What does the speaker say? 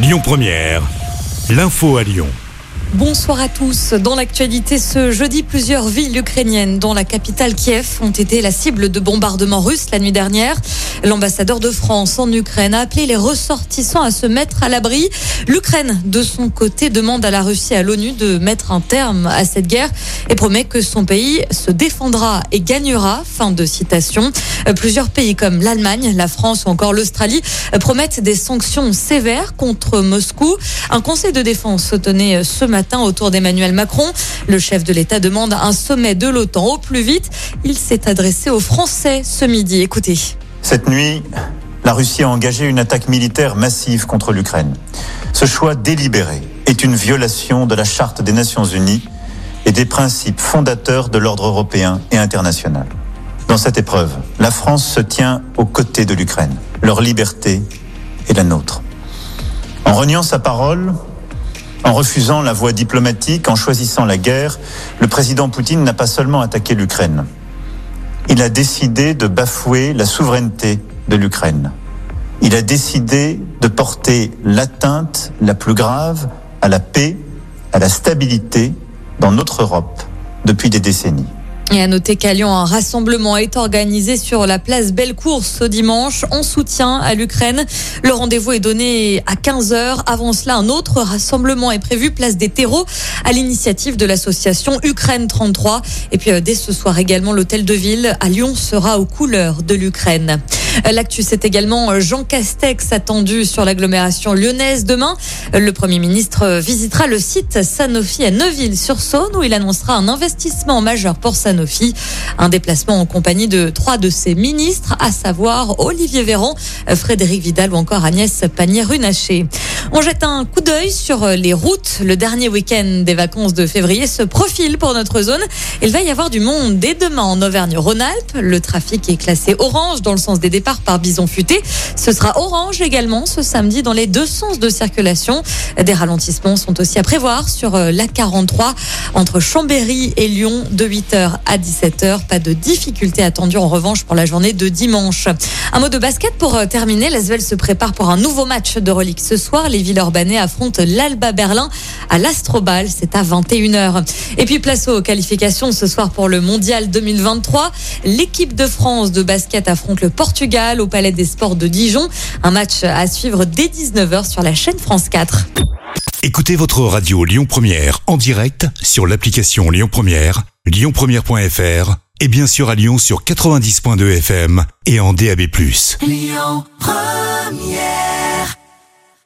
Lyon Première, l'info à Lyon. Bonsoir à tous. Dans l'actualité ce jeudi, plusieurs villes ukrainiennes, dont la capitale Kiev, ont été la cible de bombardements russes la nuit dernière. L'ambassadeur de France en Ukraine a appelé les ressortissants à se mettre à l'abri. L'Ukraine, de son côté, demande à la Russie et à l'ONU de mettre un terme à cette guerre et promet que son pays se défendra et gagnera. Fin de citation. Plusieurs pays comme l'Allemagne, la France ou encore l'Australie promettent des sanctions sévères contre Moscou. Un conseil de défense se tenait ce matin matin autour d'Emmanuel Macron. Le chef de l'État demande un sommet de l'OTAN au plus vite. Il s'est adressé aux Français ce midi. Écoutez. Cette nuit, la Russie a engagé une attaque militaire massive contre l'Ukraine. Ce choix délibéré est une violation de la Charte des Nations Unies et des principes fondateurs de l'ordre européen et international. Dans cette épreuve, la France se tient aux côtés de l'Ukraine. Leur liberté est la nôtre. En reniant sa parole, en refusant la voie diplomatique, en choisissant la guerre, le président Poutine n'a pas seulement attaqué l'Ukraine. Il a décidé de bafouer la souveraineté de l'Ukraine. Il a décidé de porter l'atteinte la plus grave à la paix, à la stabilité dans notre Europe depuis des décennies. Et à noter qu'à Lyon, un rassemblement est organisé sur la place Bellecour ce dimanche en soutien à l'Ukraine. Le rendez-vous est donné à 15h. Avant cela, un autre rassemblement est prévu place des terreaux à l'initiative de l'association Ukraine 33. Et puis euh, dès ce soir également, l'hôtel de ville à Lyon sera aux couleurs de l'Ukraine. L'actu, c'est également Jean Castex attendu sur l'agglomération lyonnaise demain. Le Premier ministre visitera le site Sanofi à Neuville-sur-Saône où il annoncera un investissement majeur pour Sanofi. Un déplacement en compagnie de trois de ses ministres, à savoir Olivier Véran, Frédéric Vidal ou encore Agnès Pannier-Runacher. On jette un coup d'œil sur les routes. Le dernier week-end des vacances de février se profile pour notre zone. Il va y avoir du monde dès demain en Auvergne-Rhône-Alpes. Le trafic est classé orange dans le sens des départs par Bison Futé. Ce sera orange également ce samedi dans les deux sens de circulation. Des ralentissements sont aussi à prévoir sur euh, la 43 entre Chambéry et Lyon de 8h à 17h. Pas de difficultés attendues en revanche pour la journée de dimanche. Un mot de basket pour euh, terminer. L'Asvel se prépare pour un nouveau match de relique ce soir. Villeurbanais affrontent l'Alba Berlin à l'Astrobal. C'est à 21h. Et puis place aux qualifications ce soir pour le Mondial 2023. L'équipe de France de basket affronte le Portugal au Palais des Sports de Dijon. Un match à suivre dès 19h sur la chaîne France 4. Écoutez votre radio Lyon Première en direct sur l'application Lyon Première, lyonpremière.fr et bien sûr à Lyon sur 90.2 FM et en DAB+. Lyon Première